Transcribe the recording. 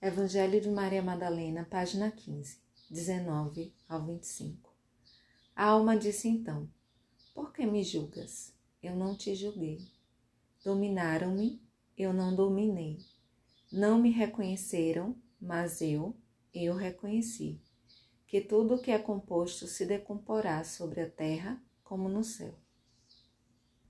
Evangelho de Maria Madalena, página 15, 19 ao 25. A alma disse então: Por que me julgas? Eu não te julguei. Dominaram-me, eu não dominei. Não me reconheceram, mas eu, eu reconheci que tudo o que é composto se decomporá sobre a terra como no céu.